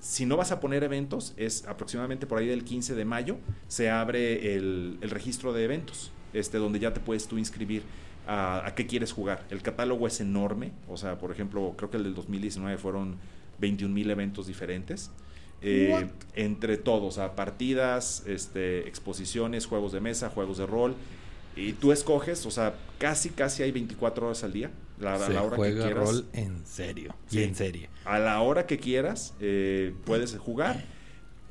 si no vas a poner eventos, es aproximadamente por ahí del 15 de mayo, se abre el, el registro de eventos, este, donde ya te puedes tú inscribir a, qué quieres jugar. El catálogo es enorme, o sea, por ejemplo, creo que el del 2019 fueron 21 mil eventos diferentes. Eh, entre todos, a partidas, este, exposiciones, juegos de mesa, juegos de rol. Y tú escoges, o sea, casi, casi hay 24 horas al día. La, a la hora que quieras. rol en serio. Sí, en serie. A la hora que quieras, eh, puedes jugar.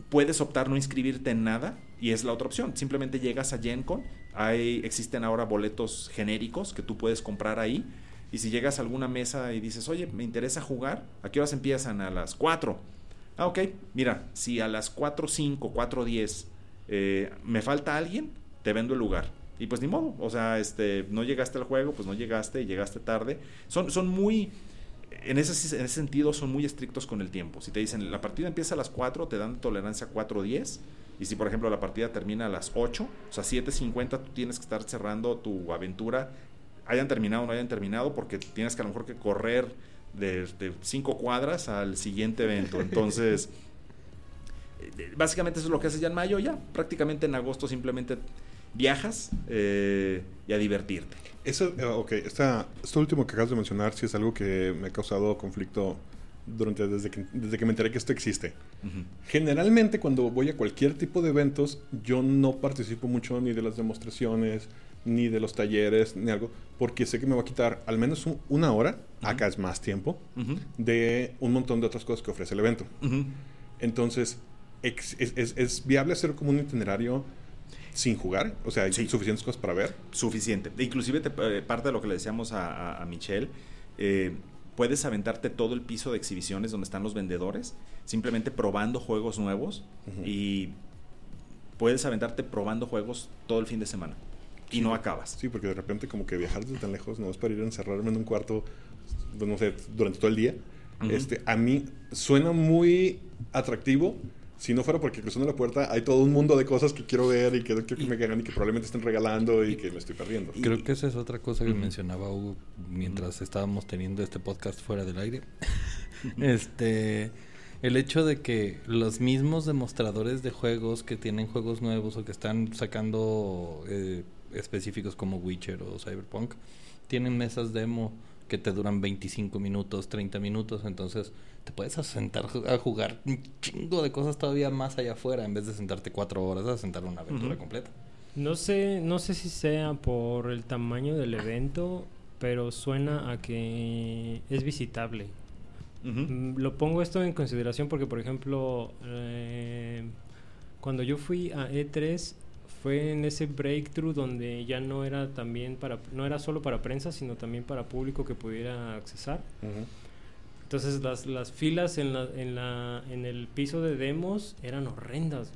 Puedes optar no inscribirte en nada y es la otra opción. Simplemente llegas a GenCon, hay, existen ahora boletos genéricos que tú puedes comprar ahí. Y si llegas a alguna mesa y dices, oye, me interesa jugar, ¿a qué horas empiezan? A las 4. Ah, ok, mira, si a las 4.05, 4.10 eh, me falta alguien, te vendo el lugar. Y pues ni modo, o sea, este, no llegaste al juego, pues no llegaste, llegaste tarde. Son, son muy en ese, en ese sentido son muy estrictos con el tiempo. Si te dicen la partida empieza a las 4, te dan tolerancia a 4 o 10. Y si por ejemplo la partida termina a las 8, o sea 7.50, tú tienes que estar cerrando tu aventura, hayan terminado o no hayan terminado, porque tienes que a lo mejor que correr de 5 cuadras al siguiente evento. Entonces, eh, básicamente eso es lo que haces ya en mayo, ya prácticamente en agosto simplemente viajas eh, y a divertirte. Eso, eh, ok, esta, esto último que acabas de mencionar sí es algo que me ha causado conflicto durante desde que, desde que me enteré que esto existe. Generalmente cuando voy a cualquier tipo de eventos, yo no participo mucho ni de las demostraciones, ni de los talleres, ni algo, porque sé que me va a quitar al menos una hora, acá es más tiempo, de un montón de otras cosas que ofrece el evento. Entonces, es, es, viable hacer como un itinerario sin jugar? O sea, ¿hay suficientes cosas para ver? Suficiente. Inclusive eh, parte de lo que le decíamos a, a, Michelle, eh, puedes aventarte todo el piso de exhibiciones donde están los vendedores, simplemente probando juegos nuevos y puedes aventarte probando juegos todo el fin de semana y no acabas. Sí, porque de repente como que viajar desde tan lejos no es para ir a encerrarme en un cuarto, pues, no sé, durante todo el día. este, a mí suena muy atractivo, si no fuera porque cruzando la puerta hay todo un mundo de cosas que quiero ver y que quiero que me ganan y que probablemente estén regalando y que me estoy perdiendo. Creo que esa es otra cosa que mencionaba Hugo mientras estábamos teniendo este podcast fuera del aire. este el hecho de que los mismos demostradores de juegos que tienen juegos nuevos o que están sacando eh, específicos como Witcher o Cyberpunk tienen mesas demo que te duran 25 minutos, 30 minutos, entonces te puedes sentar a jugar un chingo de cosas todavía más allá afuera en vez de sentarte cuatro horas a sentar una aventura completa. No sé, no sé si sea por el tamaño del evento, pero suena a que es visitable. Mm, lo pongo esto en consideración porque, por ejemplo, eh, cuando yo fui a E3 fue en ese breakthrough donde ya no era también para no era solo para prensa sino también para público que pudiera accesar entonces las, las filas en, la, en, la, en el piso de demos eran horrendas.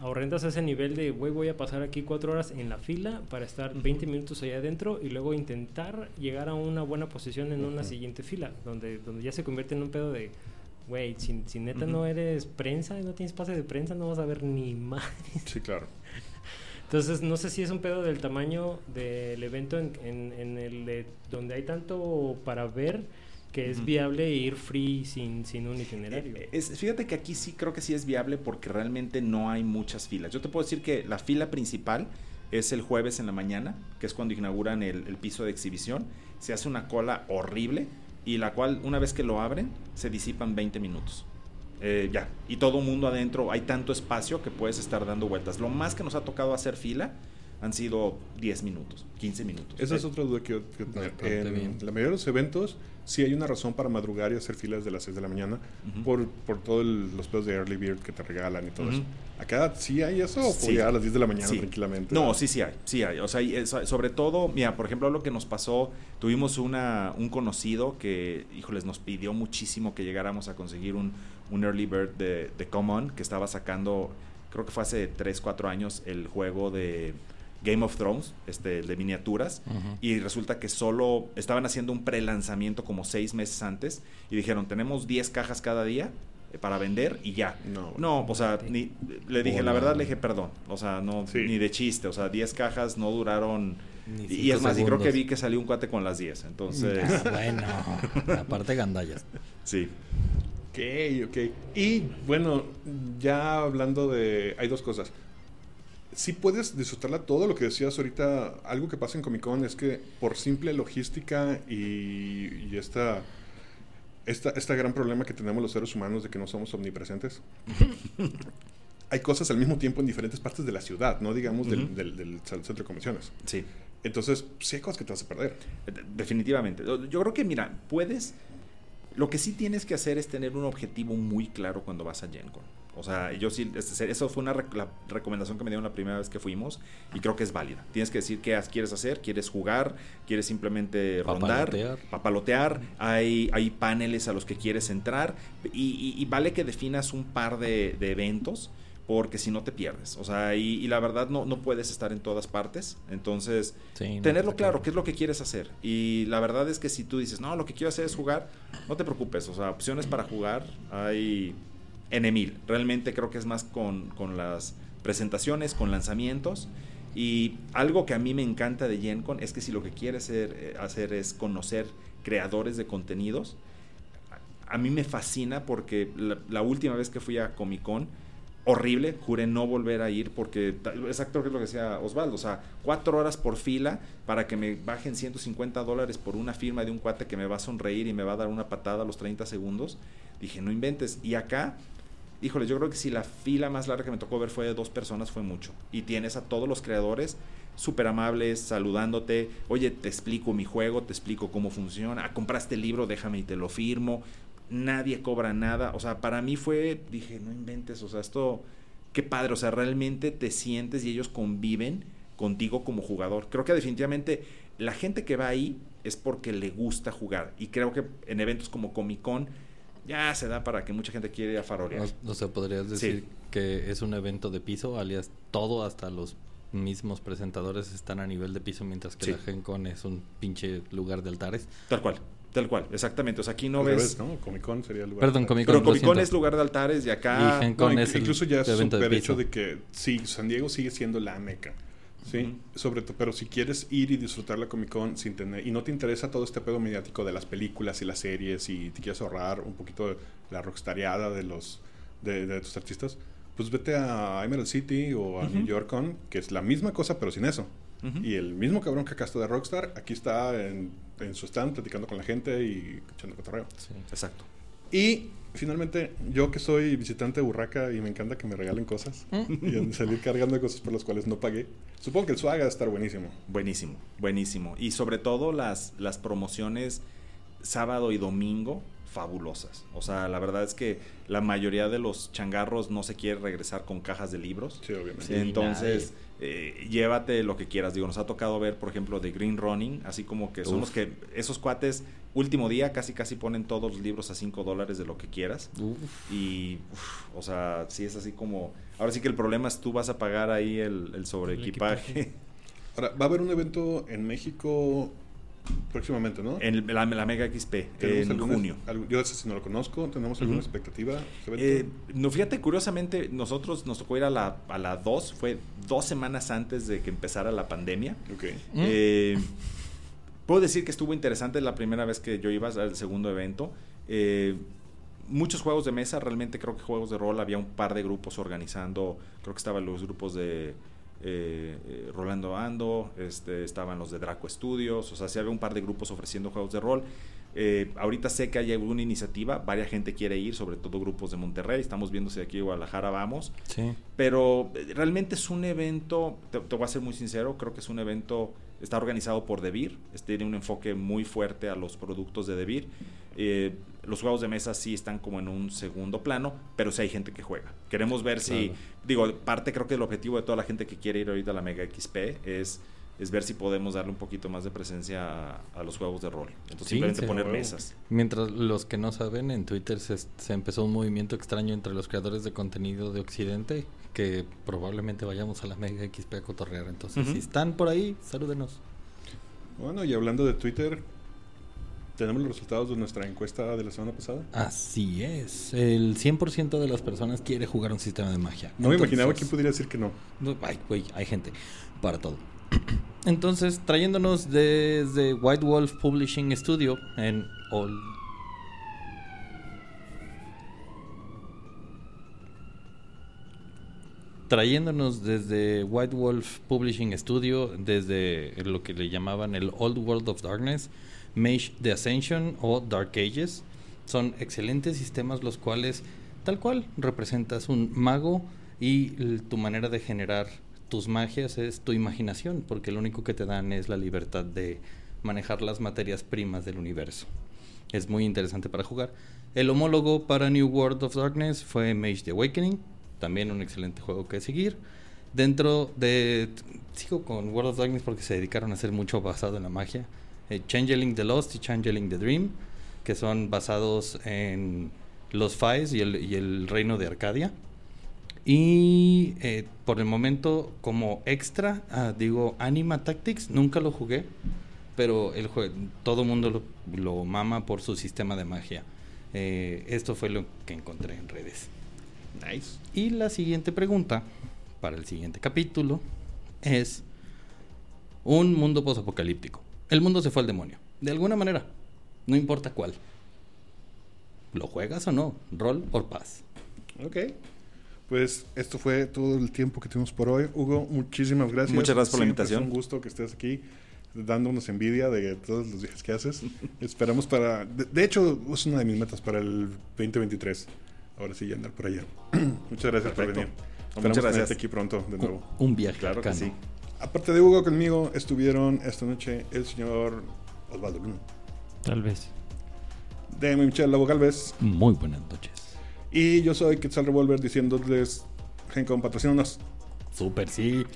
Horrendas a ese nivel de, güey, voy a pasar aquí cuatro horas en la fila para estar 20 minutos allá adentro y luego intentar llegar a una buena posición en una siguiente fila, donde, donde ya se convierte en un pedo de, güey, si, si, neta no eres prensa y no tienes pase de prensa, no vas a ver ni más. Sí, claro. Entonces, no sé si es un pedo del tamaño del evento en, en, en el de donde hay tanto para ver que es viable ir free sin, sin un itinerario. Eh, es, fíjate que aquí sí creo que sí es viable porque realmente no hay muchas filas. Yo te puedo decir que la fila principal es el jueves en la mañana, que es cuando inauguran el, piso de exhibición. Se hace una cola horrible y la cual una vez que lo abren se disipan 20 minutos. Eh, ya, y todo mundo adentro, hay tanto espacio que puedes estar dando vueltas. Lo más que nos ha tocado hacer fila han sido 10 minutos, 15 minutos. Esa es otra duda que yo tener. En la mayoría de los eventos sí hay una razón para madrugar y hacer filas de las 6 de la mañana por, por todos los pedos de Early Bird que te regalan y todo eso. Acá sí hay eso o sí. a las 10 de la mañana tranquilamente. No, sí, sí hay, sí hay. O sea, sobre todo, mira, por ejemplo, lo que nos pasó, tuvimos una, un conocido que, híjoles, nos pidió muchísimo que llegáramos a conseguir un, un Early Bird de, de Common que estaba sacando, creo que fue hace 3, 4 años, el juego de Game of Thrones, este, de miniaturas, y resulta que solo estaban haciendo un pre-lanzamiento como seis meses antes, y dijeron, tenemos 10 cajas cada día eh, para vender y ya. No, no o sea, ni, le dije, la verdad le dije, perdón, o sea, no, ni de chiste, o sea, 10 cajas no duraron... Y es más, y creo que vi que salió un cuate con las 10, entonces... Ah, bueno, aparte gandallas. Sí. Ok, ok. Y bueno, ya hablando de... Hay dos cosas sí puedes disfrutarla todo lo que decías ahorita. Algo que pasa en Comic Con es que por simple logística y, y esta, esta, este gran problema que tenemos los seres humanos de que no somos omnipresentes, hay cosas al mismo tiempo en diferentes partes de la ciudad, no digamos del, del, centro de convenciones. Sí. Entonces, sí hay cosas que te vas a perder. Definitivamente. Yo creo que, mira, puedes... Lo que sí tienes que hacer es tener un objetivo muy claro cuando vas a Gen Con. O sea, yo sí, eso fue una la recomendación que me dieron la primera vez que fuimos y creo que es válida. Tienes que decir qué quieres hacer, quieres jugar, quieres simplemente rondar, papalotear, hay, hay paneles a los que quieres entrar y, vale que definas un par de, eventos porque si no te pierdes. O sea, y, y la verdad no, no puedes estar en todas partes. Entonces, Sí, no, tenerlo claro, qué es lo que quieres hacer. Y la verdad es que si tú dices, no, lo que quiero hacer es jugar, no te preocupes. O sea, opciones para jugar hay N mil. Realmente creo que es más con, con las presentaciones, con lanzamientos. Y algo que a mí me encanta de GenCon es que si lo que quieres hacer, eh, hacer es conocer creadores de contenidos, a mí me fascina porque la, la última vez que fui a Comic Con, horrible, juré no volver a ir porque, exacto es lo que decía Osvaldo, o sea, cuatro horas por fila para que me bajen 150 dólares por una firma de un cuate que me va a sonreír y me va a dar una patada a los 30 segundos. Dije, no inventes. Y acá, híjole, yo creo que si la fila más larga que me tocó ver fue de dos personas, fue mucho. Y tienes a todos los creadores súper amables, saludándote. Oye, te explico mi juego, te explico cómo funciona. Compraste el libro, déjame y te lo firmo. Nadie cobra nada. O sea, para mí fue, dije, no inventes, o sea, esto, qué padre. O sea, realmente te sientes y ellos conviven contigo como jugador. Creo que definitivamente la gente que va ahí es porque le gusta jugar. Y creo que en eventos como Comic Con ya se da para que mucha gente quiera ir a farolear. O, sea, podrías decir que es un evento de piso, alias todo, hasta los mismos presentadores están a nivel de piso, mientras que Sí. la Gen Con es un pinche lugar de altares. Tal cual, tal cual, exactamente. O sea, aquí no Al ves... revés, ¿no? Comic Con sería el lugar. Perdón, Comic Pero lo Comic Con es lugar de altares y acá... Y Gen No, Con inc- es el incluso ya es super hecho de que sí, San Diego sigue siendo la meca. Sí, sobre todo, pero si quieres ir y disfrutar la Comic Con sin tener, y no te interesa todo este pedo mediático de las películas y las series y te quieres ahorrar un poquito de la rockstariada de los de, de tus artistas, pues vete a Emerald City o a. New York Con, que es la misma cosa pero sin eso. Ujú. Y el mismo cabrón que acá está de Rockstar, aquí está en, en su stand platicando con la gente y echando cotorreo. Sí. Exacto. Y finalmente, yo que soy visitante de Burraca y me encanta que me regalen cosas y en salir cargando de cosas por las cuales no pagué, supongo que el swag va a estar buenísimo. Buenísimo, buenísimo. Y sobre todo las, las promociones sábado y domingo, fabulosas. O sea, la verdad es que la mayoría de los changarros no se quiere regresar con cajas de libros. Sí, obviamente. Sí. Entonces, eh, llévate lo que quieras. Digo, nos ha tocado ver, por ejemplo, de Green Running, así como que son Uf. los que, esos cuates, último día, casi casi ponen todos los libros a 5 dólares de lo que quieras. Uf. Y, uf, o sea, sí es así como. Ahora sí que el problema es tú vas a pagar ahí el, el sobre equipaje. Ahora, va a haber un evento en México próximamente, ¿no? En la, la Mega XP, ¿Tenemos en junio. yo ese sí no lo conozco. ¿Tenemos alguna expectativa? Eh, no, fíjate, curiosamente, nosotros nos tocó ir a la, a la 2, fue dos semanas antes de que empezara la pandemia. ok. ¿Mm? Eh, puedo decir que estuvo interesante la primera vez que yo iba al segundo evento. Eh, muchos juegos de mesa, realmente creo que juegos de rol, había un par de grupos organizando, creo que estaban los grupos de eh, eh, Rolando Ando, este, estaban los de Draco Studios, o sea, sí había un par de grupos ofreciendo juegos de rol. Eh, ahorita sé que hay alguna iniciativa, varias gente quiere ir, sobre todo grupos de Monterrey, estamos viendo si aquí en Guadalajara vamos. Sí. Pero realmente es un evento, te, te voy a ser muy sincero, creo que es un evento, está organizado por Devir, es- tiene un enfoque muy fuerte a los productos de Devir. Eh, los juegos de mesa sí están como en un segundo plano, pero sí hay gente que juega. Queremos ver si, digo, parte creo que el objetivo de toda la gente que quiere ir ahorita a la Mega XP es, es ver si podemos darle un poquito más de presencia a, a los juegos de rol. Entonces Sí, simplemente sí, poner mesas. Mientras los que no saben, en Twitter se, se empezó un movimiento extraño entre los creadores de contenido de Occidente que probablemente vayamos a la Mega XP a cotorrear. Entonces, si están por ahí, salúdenos. Bueno, y hablando de Twitter, tenemos los resultados de nuestra encuesta de la semana pasada. Así es. El 100% de las personas quiere jugar un sistema de magia. No me imaginaba quién pudiera decir que no. No, Ay, güey, hay gente para todo. Entonces, trayéndonos desde White Wolf Publishing Studio en All. Trayéndonos desde White Wolf Publishing Studio, desde lo que le llamaban el Old World of Darkness, Mage the Ascension o Dark Ages. Son excelentes sistemas los cuales, tal cual, representas un mago y tu manera de generar tus magias es tu imaginación, porque lo único que te dan es la libertad de manejar las materias primas del universo. Es muy interesante para jugar. El homólogo para New World of Darkness fue Mage the Awakening, también un excelente juego que seguir. Dentro de... Sigo con World of Darkness porque se dedicaron a hacer mucho basado en la magia. Eh, Changeling the Lost y Changeling the Dream, que son basados en los Faes y el, y el reino de Arcadia. Y eh, por el momento, como extra, ah, digo Anima Tactics, nunca lo jugué, pero el jue- todo mundo lo, lo mama por su sistema de magia. Eh, esto fue lo que encontré en redes. Nice. Y la siguiente pregunta para el siguiente capítulo es un mundo posapocalíptico. El mundo se fue al demonio, de alguna manera, no importa cuál. ¿Lo juegas o no? ¿Rol o paz? Ok. Pues esto fue todo el tiempo que tuvimos por hoy. Hugo, muchísimas gracias. Muchas gracias por la invitación. Es un gusto que estés aquí dándonos envidia de todos los viajes que haces. Esperamos para... De, de hecho, es una de mis metas para el 2023. Ahora sí, ya andar por allá. Muchas gracias por venir. Muchas Esperamos gracias. tenerte aquí pronto de nuevo. Un viaje Claro que sí. Aparte de Hugo, conmigo estuvieron esta noche el señor Osvaldo Luna. Tal vez. De Michelle Labo Galvez. Muy buenas noches. Y yo soy Quetzal Revolver diciéndoles, Gencom, patrocínanos. Super, sí.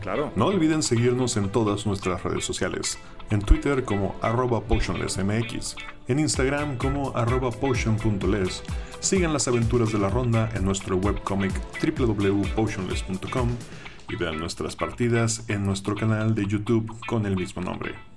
Claro. No olviden seguirnos en todas nuestras redes sociales. En Twitter como arroba potionlessmx, en Instagram como arroba potion.les. Sigan las aventuras de la ronda en nuestro webcomic www.potionless.com y vean nuestras partidas en nuestro canal de YouTube con el mismo nombre.